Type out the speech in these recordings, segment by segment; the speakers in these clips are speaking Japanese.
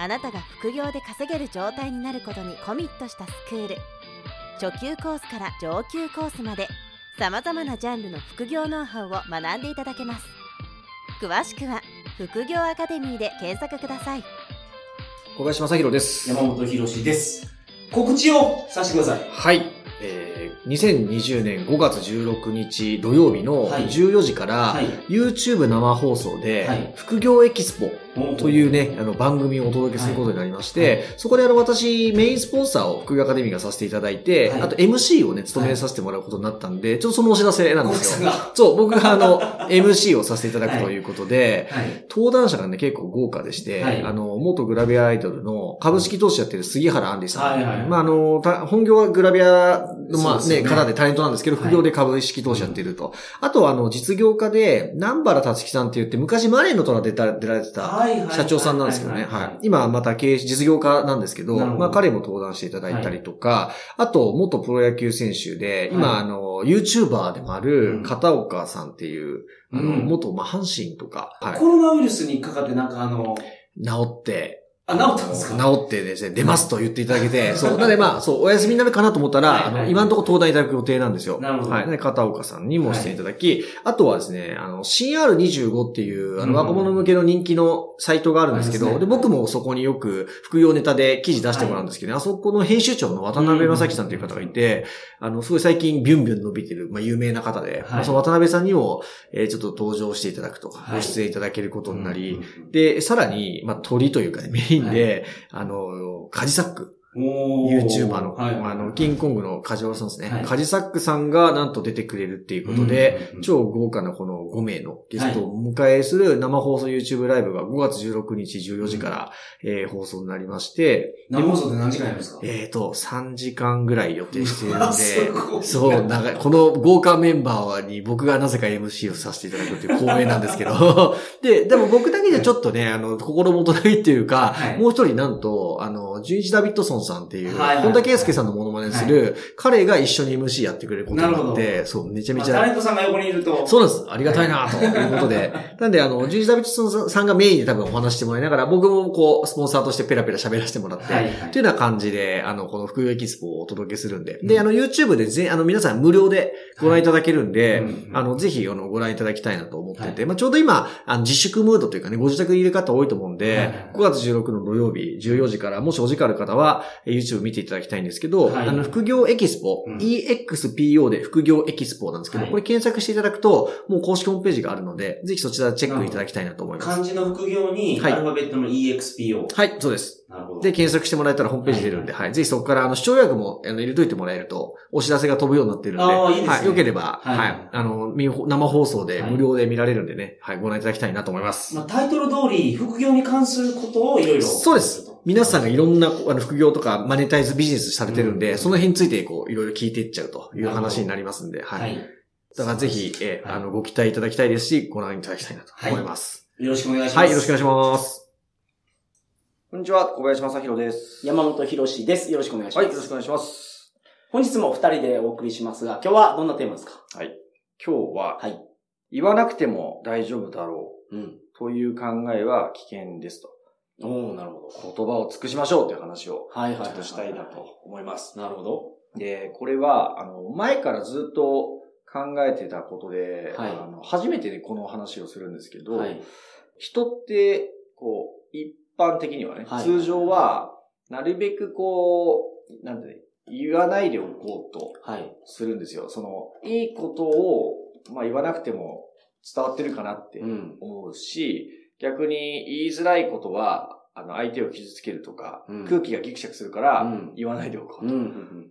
あなたが副業で稼げる状態になることにコミットしたスクール初級コースから上級コースまでさまざまなジャンルの副業ノウハウを学んでいただけます詳しくは副業アカデミーで検索ください小林正宏です。山本博史です。告知をさせてください。はい。えー、2020年5月16日土曜日のはい14時から、はい YouTube 生放送で、はい副業エキスポというね、あの番組をお届けすることになりまして、はい。そこであの私メインスポンサーを副業アカデミーがさせていただいて、はい。あと MC をね、務めさせてもらうことになったんで、ちょっとそのお知らせなん小ですよ。そう、僕があの、MC をさせていただくということで、はい。登壇者がね、結構豪華でして、はい。あの、元グラビアアイドルの株式投資やってる杉原杏里さん。はいはいまあ、あの、た本業はグラビアの、まあね、方でタレントなんですけど、副業で株式投資やってると。あとは、あの、実業家で、南原達樹さんって言って、昔マネーの虎出た出られてた、はいはい社長さんなんですけどね。はい。今、また経営、実業家なんですけど、まあ、彼も登壇していただいたりとか、あと、元プロ野球選手で、今、はい。あの、YouTuber でもあうるん、片岡さんっていう、あの、うん。元、まあ、阪神とか、はい。コロナウイルスにかかってなんかあの、治って、あ、治ったんですか？治ってですね、出ますと言っていただけて、そう。なのでまあ、そう、お休みになるかなと思ったら、はいはい。あの、今のところ登壇いただく予定なんですよ。なるほど。はい。で、片岡さんにもしていただき、あとはですね、あの、CR25 っていう、あの、うん。若者向けの人気のサイトがあるんですけど、で、僕もそこによく副業ネタで記事出してもらうんですけど、あそこの編集長の渡辺正樹さんという方がいて、あの、すごい最近ビュンビュン伸びてる、まあ、有名な方で、まあその渡辺さんにも、えーちょっと登場していただくと、はい。ご出演いただけることになり、うん。で、さらに、まあ、鳥というかね、メインで、あの、カジサック、YouTuber の、はい。あの、キングコングのカジワラさんですね。はい。カジサックさんがなんと出てくれるっていうことで、うん超豪華なこの5名のゲストをお迎えする生放送 YouTube ライブが5月16日14時から、えー放送になりまして、生放送で何時間やるんですか？えっ、と、3時間ぐらい予定しているので、い。そう、長い、この豪華メンバーに僕がなぜか MC をさせていただくっていう光栄なんですけど、で、でも僕だけじゃちょっとね、あの、心もとないっていうか、はい。もう一人なんと、あの、純一ダビッドソンさんっていう、はいはい本田圭佑さんのモノマネする、彼が一緒に MC やってくれることになって、そう、めちゃめちゃまあタレントさんが横にいると。そうなんです。ありがたいなということで。なんで、あの、ジュージ・ダビッドさんがメインで多分お話してもらいながら、僕もこう、スポンサーとしてペラペラ喋らせてもらって、はいはい。というような感じで、あの、この副業エキスポをお届けするんで。で、あの、YouTube でぜあの、皆さん無料でご覧いただけるんで、あの、ぜひ、あの、ご覧いただきたいなと思ってて、はまあ、ちょうど今、あの、自粛ムードというかね、ご自宅にいる方多いと思うんで、はいはい5月16の土曜日、14時から、もしお時間ある方は、えー YouTube 見ていただきたいんですけど、はいあの、副業エキスポ、うん EXPO で副業エキスポなんですけど、はいこれ検索していただくと、もう公式ホームページがあるので、ぜひそちらチェックいただきたいなと思います。漢字の副業に、はいアルファベットの EXPO。はい、そうです。なるほど。で、検索してもらえたらホームページ出るんで、はい。ぜひそこから、あの、視聴予約も、あの、入れといてもらえると、お知らせが飛ぶようになってるんで、あーいいですねはい。よければ、はいはい。あの、見生放送ではい無料で見られるんでね、はい、ご覧いただきたいなと思います。まあ、タイトル通り、副業に関することをいろいろ。そうです。皆さんがいろんな、あの、副業とかマネタイズビジネスされてるんで、うんその辺について、こう、いろいろ聞いていっちゃうという話になりますんで、は。はいい。だからぜひ、えあの、ご期待いただきたいですし、ご覧いただきたいなと思います。よろしくお願いします。はい、よろしくお願いします。こんにちは、小林正宏です。山本博史です。よろしくお願いしはい、ます。よろしくお願いします。本日も二人でお送りしますが、今日はどんなテーマですか？はい。今日は、はい。言わなくても大丈夫だろううん。という考えは危険ですと。おー、なるほど。言葉を尽くしましょうという話をはいはいはい。ちょっとしたいなと。思います。なるほど。で、これは、あの、前からずっと考えてたことで、はいあの初めてね、この話をするんですけど、はい。人って、こう、一般的にはね、はい通常は、なるべくこう、なんてね、言わないでおこうとはい。するんですよ。その、いいことを、まあ言わなくても伝わってるかなってうん。思うし、逆に言いづらいことは、あの、相手を傷つけるとか、うん空気がギクシャクするからうん、言わないでおこうと。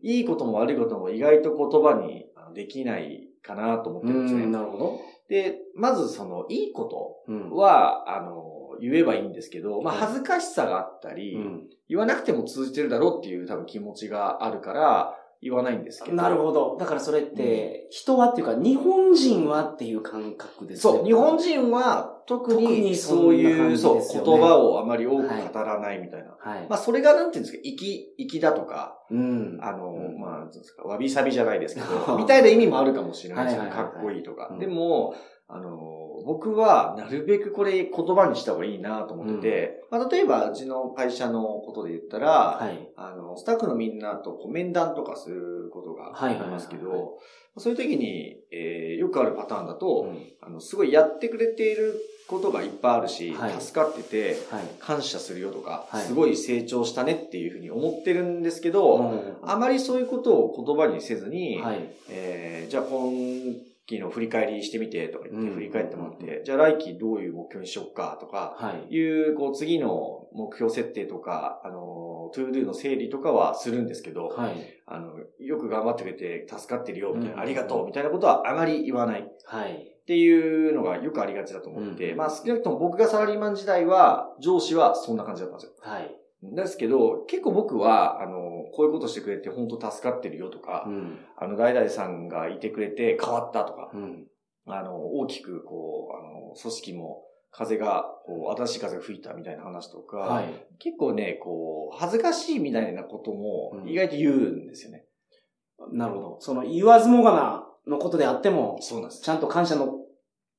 いいことも悪いことも意外と言葉にできないかなと思ってうるんですね。ん。なるほど。で、まずその、いいことうん。は、あの、言えばいいんですけど、まあ恥ずかしさがあったり、うん言わなくても通じてるだろうっていう多分気持ちがあるから、言わないんですけど。なるほど。だからそれって、人はっていうか、日本人はっていう感覚ですそう、日本人人は特特ににそういう、そう、言葉をあまり多く語らないみたいな。はい。まあそれがなんていうんですか、粋、粋だとか、うん。あの、うんまあ、なんわびさびじゃないですけど、みたいな意味もあるかもしれないですよね。かはいはいはいはいっこいいとか。うんでも、あの、僕はなるべくこれ言葉にした方がいいなと思ってて、まあ、例えばうちの会社のことで言ったら、はい。あの、スタッフのみんなとこう面談とかすることがありますけど、そういう時に、えーよくあるパターンだと、うんあの、すごいやってくれていることがいっぱいあるし、はい助かってて、はい。感謝するよとか、はいすごい成長したねっていうふうに思ってるんですけど、うんあまりそういうことを言葉にせずに、はい。えーじゃあ今期の振り返りしてみてとか言ってうん振り返ってもらって、じゃあ来期どういう目標にしよっかとか、はい。いう、こう次の目標設定とか、あの、トゥードゥの整理とかはするんですけど、はい。あの、よく頑張ってくれて助かってるよ、みたいな、うんありがとう、みたいなことはあまり言わない。はい。っていうのがよくありがちだと思って、うんまあ少なくとも僕がサラリーマン時代は、上司はそんな感じだったんですよ。はい。ですけど、結構僕は、あの、こういうことしてくれて本当助かってるよとか、うん。あの、誰々さんがいてくれて変わったとか、うん。あの、大きく、こう、あの、組織も、風が、こう、新しい風が吹いたみたいな話とか、はい。結構ね、こう、恥ずかしいみたいなこともうん意外と言うんですよね。なるほど。その言わずもがなのことであっても、そうなんです。ちゃんと感謝の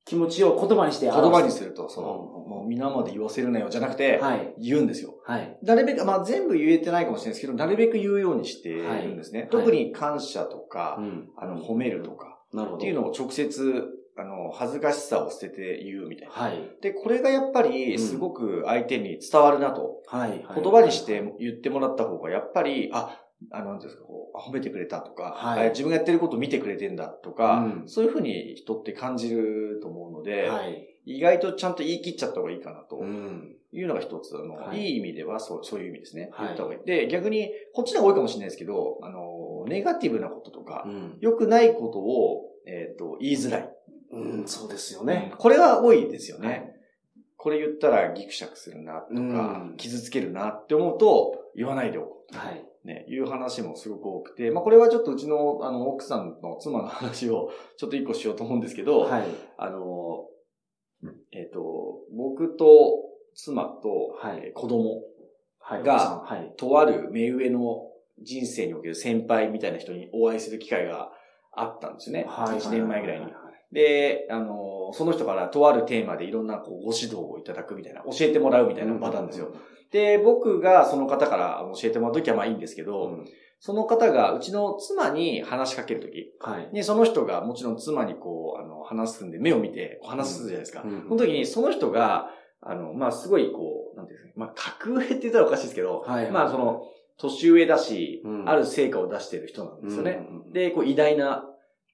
気持ちを言葉にして言葉にすると、その、うんもう皆まで言わせるなよじゃなくて、はい。言うんですよ。はい。なるべく、まあ全部言えてないかもしれないですけど、なるべく言うようにしてるんですね。はい特に感謝とか、んあの、褒めるとか、なるほど。っていうのを直接、あの、恥ずかしさを捨てて言うみたいな。はい。で、これがやっぱり、すごく相手に伝わるなと。はい。言葉にして言ってもらった方が、やっぱり、あ、あの、なんですか、こう、あ褒めてくれたとか、はいあ自分がやってることを見てくれてんだとか、うんそういうふうに人って感じると思うので、はい。意外とちゃんと言い切っちゃった方がいいかなとうん。いうのが一つ、あの、はいい、い意味ではそうそういう意味ですね。はい言った方がいい。で、逆に、こっちの方が多いかもしれないですけど、あの、ネガティブなこととか、うん。良くないことを、えっ、と、言いづらい。うん、そうですよね。これは多いですよね。はいこれ言ったらギクシャクするなとか、うん傷つけるなって思うと、言わないでおこう。はい。ね、いう話もすごく多くて、まあこれはちょっとうちの、あの、奥さんの妻の話をちょっと一個しようと思うんですけど、はい。あの、えっ、と、僕と妻と、はいえー子供、はい。がはい。とある目上の人生における先輩みたいな人にお会いする機会があったんですよね。はい。1年前ぐらいには。で、あの、その人からとあるテーマでいろんなこうご指導をいただくみたいな、教えてもらうみたいなパターンですよ。。で、僕がその方から教えてもらうときはまあいいんですけど、うんその方がうちの妻に話しかけるときはい。に、その人がもちろん妻にこう、あの、話すんで目を見て話すじゃないですか。うんその時にその人が、あの、まあすごいこう、なんていうんですかね、まあ格上って言ったらおかしいですけど、はい。まあその、年上だし、うんある成果を出している人なんですよね。うん、で、こう偉大な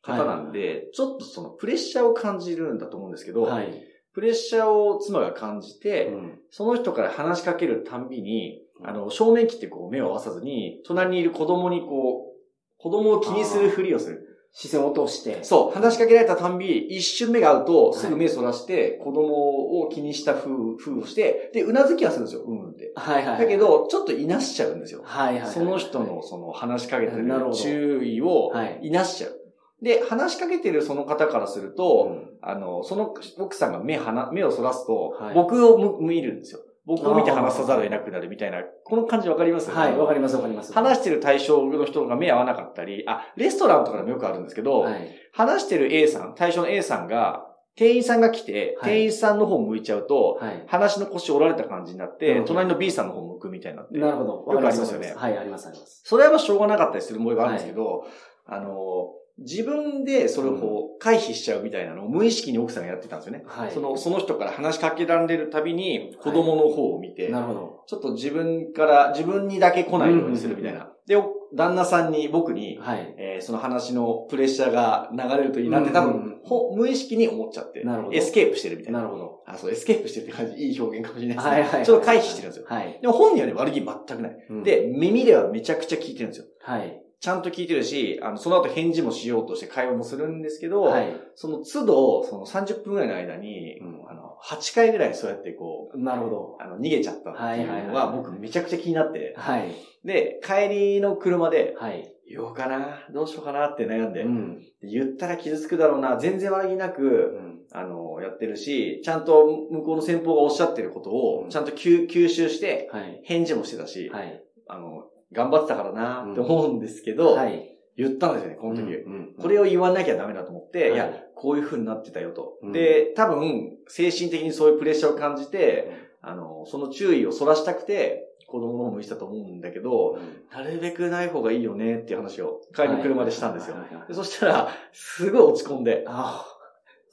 方なんで、ちょっとそのプレッシャーを感じるんだと思うんですけど、はい。プレッシャーを妻が感じて、うんその人から話しかけるたんびに、うんあの、正面切ってこう目を合わさずに、隣にいる子供にこう、子供を気にするふりをする。視線を通して。そう、話しかけられたたんび、一瞬目が合うと、すぐ目そらして、子供を気にした風、風をして、で、うなずきはするんですよ、うんって。はいはい。だけ、ど、ちょっといなしちゃうんですよ。はいはいはい。その人のその話しかけてる注意をはいいなしちゃう。で、話しかけてるその方からするうと、んあの、その奥さんが目はな、目をそらすと、はい僕をむ見るんですよ。僕を見て話さざるを得なくなるみたいな、この感じわかります？はい、わかりますわかります。話してる対象の人が目合わなかったり、あ、レストランとかでもよくあるんですけど、はい。話してる A さん、対象の A さんが、店員さんが来て、はい店員さんの方向いちゃうと、はい。話の腰折られた感じになって、隣の B さんの方向くみたいになって。なるほど。よくありますよねはい、ありますあります。それはしょうがなかったりする思いがあるんですけど、あの、自分でそれをこう回避しちゃうみたいなのを無意識に奥さんがやってたんですよね。はい。その、その人から話しかけられるたびに子供の方を見て、なるほど。ちょっと自分から、自分にだけ来ないようにするみたいな。で、お旦那さんに、僕に、はい。えーその話のプレッシャーが流れるといいなって多分、ほ無意識に思っちゃって、なるほどエスケープしてるみたいな。なるほど。あ、そう、エスケープしてるって感じ、いい表現かもしれないですね。はいはいはい。ちょっと回避してるんですよ。はい。でも本人はね、悪気全くない。うん、で、耳ではめちゃくちゃ聞いてるんですよ。はい。ちゃんと聞いてるし、あの、その後返事もしようとして会話もするんですけど、はい。その都度、その30分ぐらいの間に、うんあの、8回ぐらいそうやってこう、なるほど。あの、逃げちゃったっていうのは僕めちゃくちゃ気になって、はい。で、帰りの車で、はい。言おうかなどうしようかなって悩んで、うん。言ったら傷つくだろうな、全然悪気なく、うん。あの、やってるし、ちゃんと向こうの先方がおっしゃってることを、ちゃんと吸吸収して、はい。返事もしてたし、はい。あの、頑張ってたからなって思うんですけど、はい。言ったんですよね、この時。うんこれを言わなきゃダメだと思って、はいい、や、こういう風になってたよと。うんで、多分、精神的にそういうプレッシャーを感じて、あの、その注意をそらしたくて、子供の方も言ってたと思うんだけど、なるべくない方がいいよねっていう話を帰りの車でしたんですよはい。はいはいでそしたら、すごい落ち込んで、あ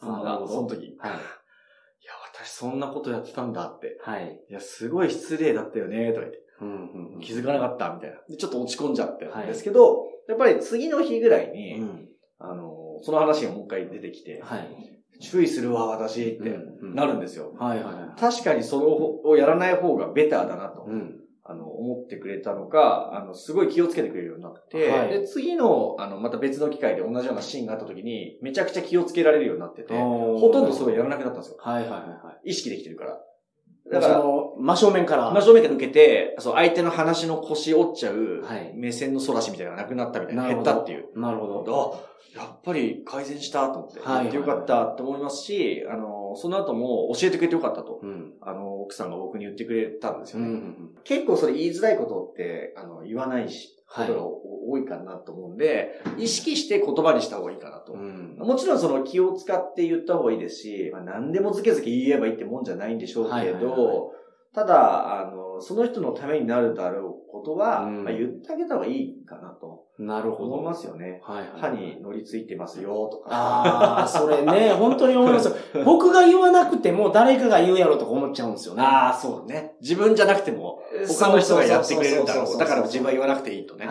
あなるほどその時。はい。や、私そんなことやってたんだって。はい。いや、すごい失礼だったよね、とか言って。うん。気づかなかった、みたいな。で、ちょっと落ち込んじゃってんですけど、やっぱり次の日ぐらいに、うん。あの、その話がもう一回出てきて、はい。注意するわ、私ってうんなるんですよ。確かにそれをやらない方がベターだなと、うん。あの、思ってくれたのか、あの、すごい気をつけてくれるようになって、はいで、次の、あの、また別の機会で同じようなシーンがあった時に、めちゃくちゃ気をつけられるようになってて、ほほとんどそれをやらなくなったんですよ。はいはいはいはい。意識できてるから。だか、らら、の、真正面から。真正面から受けて、そう、相手の話の腰折っちゃう、はい目線の反らしみたいなのがなくなったみたいな、減ったっていう。なるほど。あ、やっぱり改善したと思って、はいはいはいよかったって思いますし、あの、その後も教えてくれてよかったと、うん。あの、奥さんが僕に言ってくれたんですよね。うん。結構それ言いづらいことって、あの、言わないし、はいことが多いかなと思うんで、意識して言葉にした方がいいかなと。うん。もちろんその気を使って言った方がいいですし、まあ、何でもずけずけ言えばいいってもんじゃないんでしょうけど、はいはいはいただ、あの、その人のためになるだろうことは、うんまあ、言ってあげた方がいいかなとなるほど。思いますよね。はいはい。歯に乗りついてますよとか。ああ、それね、本当に思いますよ。僕が言わなくても誰かが言うやろとか思っちゃうんですよね。ああ、そうね。自分じゃなくても、他の人がやってくれるんだろう。だから自分は言わなくていいとね。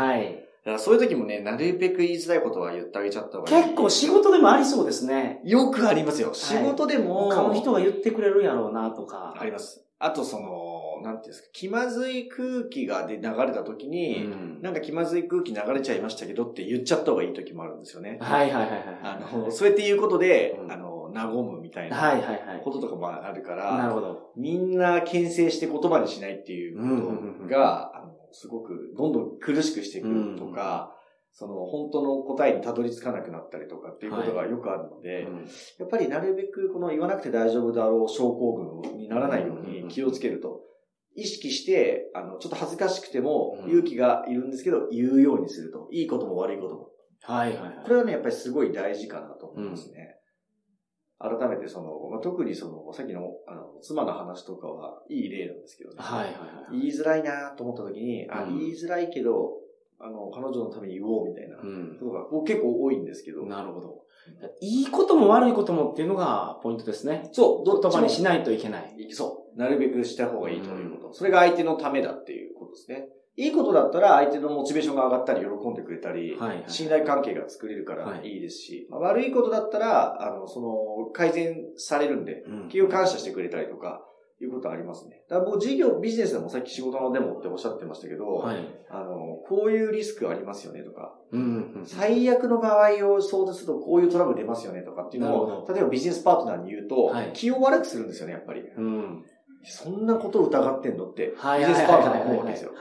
だかはい。らそういう時もね、なるべく言いづらいことは言ってあげちゃった方がいい。結構仕事でもありそうですね。よくありますよ。仕事でも、他の人が言ってくれるやろうなとか。あります。あとその、なんていうんですか、気まずい空気がで流れた時うに、ん。なんか気まずい空気流れちゃいましたけどって言っちゃった方がいい時もあるんですよね。はいはいはいはい。あの、そうやって言うことで、うんあの、和むみたいなはいはいはい。こととかもあるかなら、るほど。みんな牽制して言葉にしないっていうことが、あの、すごくどんどん苦しくしていくとか、その本当の答えにたどり着かなくなったりとかっていうことがよくあるので、うんやっぱりなるべくこの言わなくて大丈夫だろう症候群にならないように気をつけると。意識して、あの、ちょっと恥ずかしくてもうん勇気がいるんですけど、言うようにすると。いいことも悪いことも。はいはいはい。これはね、やっぱりすごい大事かなと思いますね。改めてその、まあ、特にその、さっきの、あの、妻の話とかはいい例なんですけどね。はいはいはい。言いづらいなと思った時に、あ、うん言いづらいけど、あの、彼女のために言おうみたいなうんことがこう結構多いんですけど。なるほど。いいことも悪いこともっていうのがポイントですね。そう、どっ言葉にしないといけない。そう。なるべくした方がいいということ。それが相手のためだっていうことですね。いいことだったら相手のモチベーションが上がったり、喜んでくれたり、はいはい信頼関係が作れるからはいいいですし、まあ悪いことだったら、あの、その、改善されるんで、うん企業感謝してくれたりとか、いうことありますね。だからもう事業、ビジネスでもさっき仕事のデモっておっしゃってましたけど、はい。あの、こういうリスクありますよねとか、うんうん。最悪の場合を想定するとこういうトラブル出ますよねとかっていうのを、例えばビジネスパートナーに言うと、はい気を悪くするんですよね、やっぱり。うん。そんなことを疑ってんのって、はいビジネスパートナーですよ。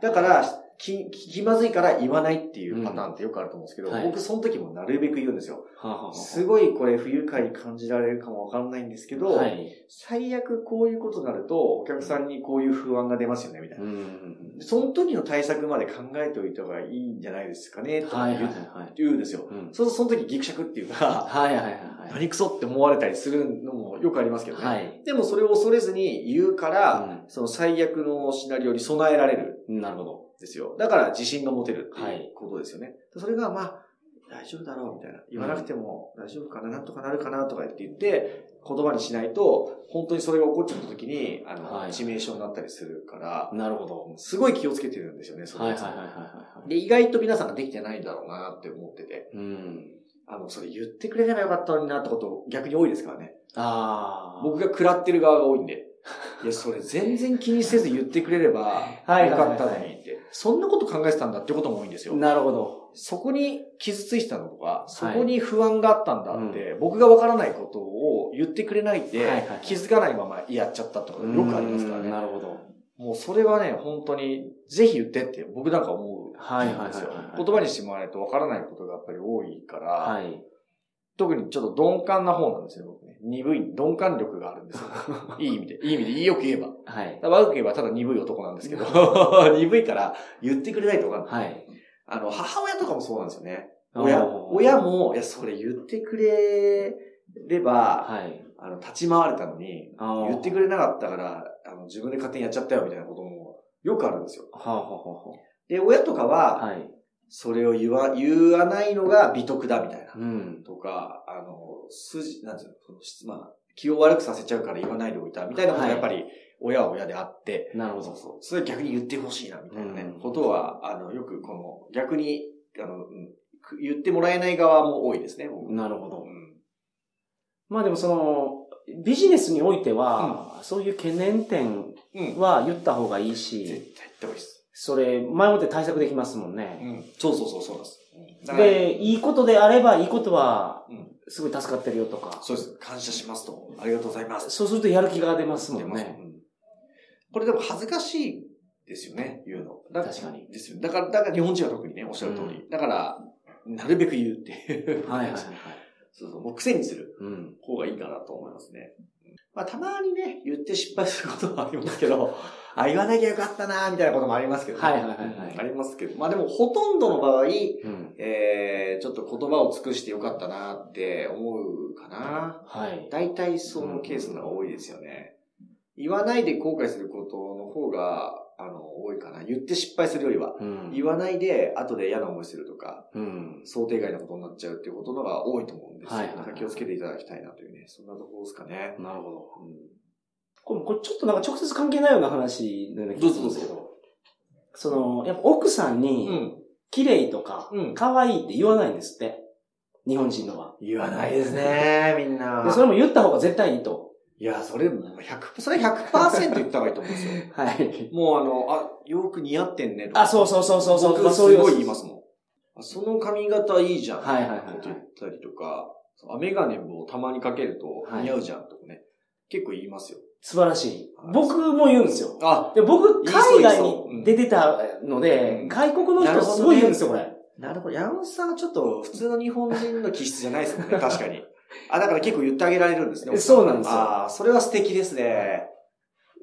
だから、気、気まずいから言わないっていうパターンってよくあると思うんですけど、うんはい僕その時もなるべく言うんですよ。はすごいこれ不愉快に感じられるかもわかんないんですけど、はい。最悪こういうことになると、お客さんにこういう不安が出ますよね、みたいな。うん。その時の対策まで考えておいた方がいいんじゃないですかね、とはいはい言うはいはい。言うんですよ。うんそうするとその時ギクシャクっていうか、はいはいはいはい。何クソって思われたりするのもよくありますけどね。はい。でもそれを恐れずに言うから、うその最悪のシナリオに備えられるん。なるほど。んですよ。だから自信が持てるってはいいうことですよね。それがまあ、大丈夫だろうみたいな。言わなくても大丈夫かな、なんとかなるかなとかって言って、言葉にしないと、本当にそれが起こっちゃった時に、あの、はい致命傷になったりするから、なるほど。すごい気をつけてるんですよね、そのやつはいはいはいはいはい。で、意外と皆さんができてないんだろうなって思ってて、うん。あの、それ言ってくれればよかったのになってこと逆に多いですからね。ああ。僕が食らってる側が多いんで。いや、それ全然気にせず言ってくれれば、よはいはいはいかったのにって。そんなこと考えてたんだってことも多いんですよ。なるほど。そこに傷ついてたのとか、そこに不安があったんだって、僕がわからないことを言ってくれないで、はいはいはい気づかないままやっちゃったとかよくありますからうんね。なるほど。もうそれはね、本当に、ぜひ言ってって僕なんか思うんですよ。はいはいはいはい言葉にしてもらわないとわからないことがやっぱり多いから、はい。特にちょっと鈍感な方なんですよ、僕ね。鈍い、鈍感力があるんですよ。いい意味で。いい意味で、よく言えば。はい。悪く言えばただ鈍い男なんですけど、鈍いから言ってくれないとわか。はい。あの、母親とかもそうなんですよね。親、親も、いや、それ言ってくれれば、はい。あの、立ち回れたのに、言言ってくれなかったから、あの、自分で勝手にやっちゃったよみたいなこともよくあるんですよ。はあ、はあはで、親とかあ、は、はい。それを言わ、言わないのが美徳だみたいな。うん。とか、あの、筋、なんていうの、その質まあ、気を悪くさせちゃうから言わないでおいたみたいなことがやっぱり、親は親であって、なるほどそう。そう。それ逆に言ってほしいな、みたいなね、うんことは、あの、よくこの、逆に、あの、言ってもらえない側も多いですね、僕なるほどう。んまあでもその、ビジネスにおいては、そういう懸念点うん。は言った方がいいし、絶対言った方がいいです。それ、前もって対策できますもんうね。ん。そうそうそう、そうです。で、いいことであれば、いいことはうん、すごい助かってるよとか。そうです。感謝しますと。ありがとうございます。そうするとやる気が出ますもんね。うんこれでも恥ずかしいですよね、言うの。だ確かに。ですよ。だから、だから日本人は特にね、おっしゃる通り。だから、なるべく言うっていう。はいはいはい。そうそう、もう癖にするうん。方がいいかなと思いますね。まあ、たまにね、言って失敗することもありますけど、あ、言わなきゃよかったな、みたいなこともありますけどね。はいはいはいありますけど。まあでも、ほとんどの場合、うん。えー、ちょっと言葉を尽くしてよかったなって思うかな。はい。大体そのケースの方が多いですよね。言わないで後悔することの方が、あの、多いかな。言って失敗するよりは。うん。言わないで、後で嫌な思いするとか、うん。想定外のことになっちゃうっていうことのが多いと思うんですよ。はいはい気をつけていただきたいなというね、そんなところですかね。なるほど。うんこれ、これちょっとなんか直接関係ないような話のような気がするんですけど。その、やっぱ奥さんに、うん。綺麗とか、うん可愛いって言わないんですって。日本人のは。言わないですね、みんなで、それも言った方が絶対いいと。いや、それ、もう100、それ100%言った方がいいと思うんですよ。はい。もうあの、あ、洋服似合ってんねとか。あ、そうそうそうそうそう。僕まあそういうすごい言いますもん。あその髪型いいじゃん。はいはいはいはいこと言ったりとか、あメガネもたまにかけるとはい似合うじゃんとかね。結構言いますよ。素晴らしい。僕も言うんですよ。あ、で、僕、海外に出てたので、うん外国の人すごい言うんですよ、これ。なるほど。山本さんはちょっと普通の日本人の気質じゃないですもんね、確かに。あ、だから結構言ってあげられるんですね。そうなんですよああ、それは素敵ですね。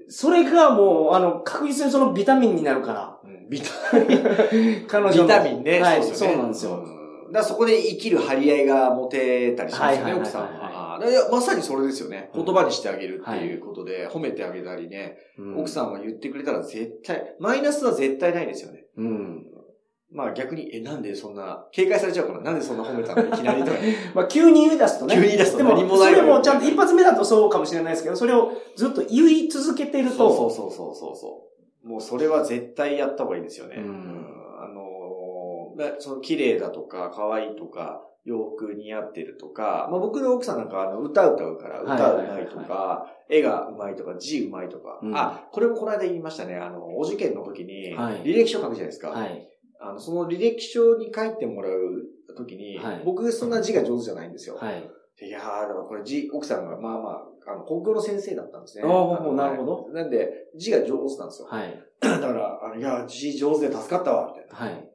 それがもう、あの、確実にそのビタミンになるから。うんビタミン。彼女の。ビタミンね。はい、そうなんですよ。うんだからそこで生きる張り合いが持てたりしますよね、奥さんは。まさにそれですよね。うん言葉にしてあげるっていうことで、褒めてあげたりね、うん奥さんは言ってくれたら絶対、マイナスは絶対ないですよね。うん。まあ逆に、え、なんでそんな、警戒されちゃうから、なんでそんな褒めたの？いきなりとか。まあ、急に言い出すとね。急に言い出すとでも、何もないそれもちゃんと一発目だとそうかもしれないですけど、それをずっと言い続けてると、そうそうそうそうそう。もうそれは絶対やった方がいいですよね。うんあのその綺麗だとか、可愛いとか、洋服似合ってるとか、まあ僕の奥さんなんかあの歌歌うから、はい歌うまいとか、絵がうまいとか、字うまいとか、うんあ、これもこの間言いましたね。あの、お受験の時に、はい履歴書書くじゃないですか。はい。あの、その履歴書に書いてもらう時に、はい僕そんな字が上手じゃないんですよ。はい。いやー、だからこれ字、奥さんがまあまあ、あの、国語の先生だったんですね。あーあのなるほど。なんで、字が上手なんですよ。はい。だから、あの、いや、字上手で助かったわ、みたいな。はい。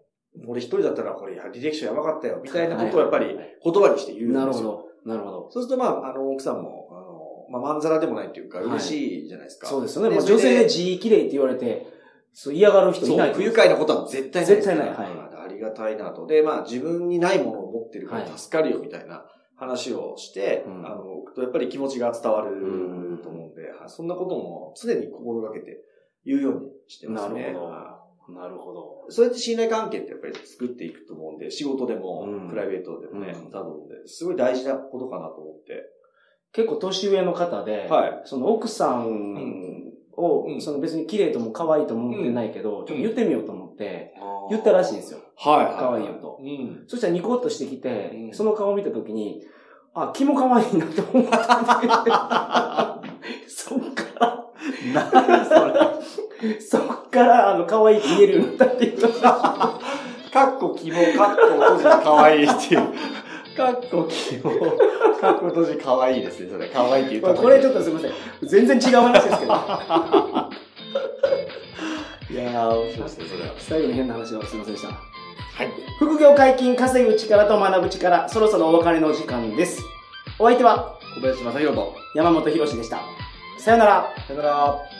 俺一人だったら、これ、履歴書やばかったよ、みたいなことをやっぱり言葉にして言うんですよ。なるほど。なるほど。そうすると、まあ、あの、奥さんも、あの、まあ、まんざらでもないっていうか、はい嬉しいじゃないですか。そうですよね。女性で字綺麗って言われて、そう嫌がる人いない不愉快なことは絶対ない。絶対ない。はい。ありがたいなと。で、まあ、自分にないものを持ってるからはい助かるよ、みたいな話をして、うん。あの、やっぱり気持ちが伝わるうんと思うんで、はいそんなことも常に心がけて言うようにしてますね。なるほど。はなるほど。いそうやって信頼関係ってやっぱり作っていくと思うんで、仕事でも、うん。プライベートでもね、うん。だと思うんで、すごい大事なことかなと思って。結構年上の方で、はい。その奥さんを、うんその別に綺麗とも可愛いとも思ってないけど、ちょっと言ってみようと思って、言ったらしいんですよ。はい、はい。可愛いよとうん。そしたらニコッとしてきて、うんその顔を見たときに、あ、気も可愛いなって思った そっから、何それ？そっから、あの、可愛いって言えるようになったっていう と。かっこ希望、かっこ閉じかわいいっていう。かっこ希望、かっこ閉じかわいいですね、それ。かわいいって言ったこれちょっとすいません。全然違う話ですけど。いやー、面白いですね、それは。最後に変な話をすいませんでした。はい。副業解禁、稼ぐ力と学ぶ力、そろそろお別れの時間です。お相手は、小林正宏と。山本博史でした。さよなら。さよなら。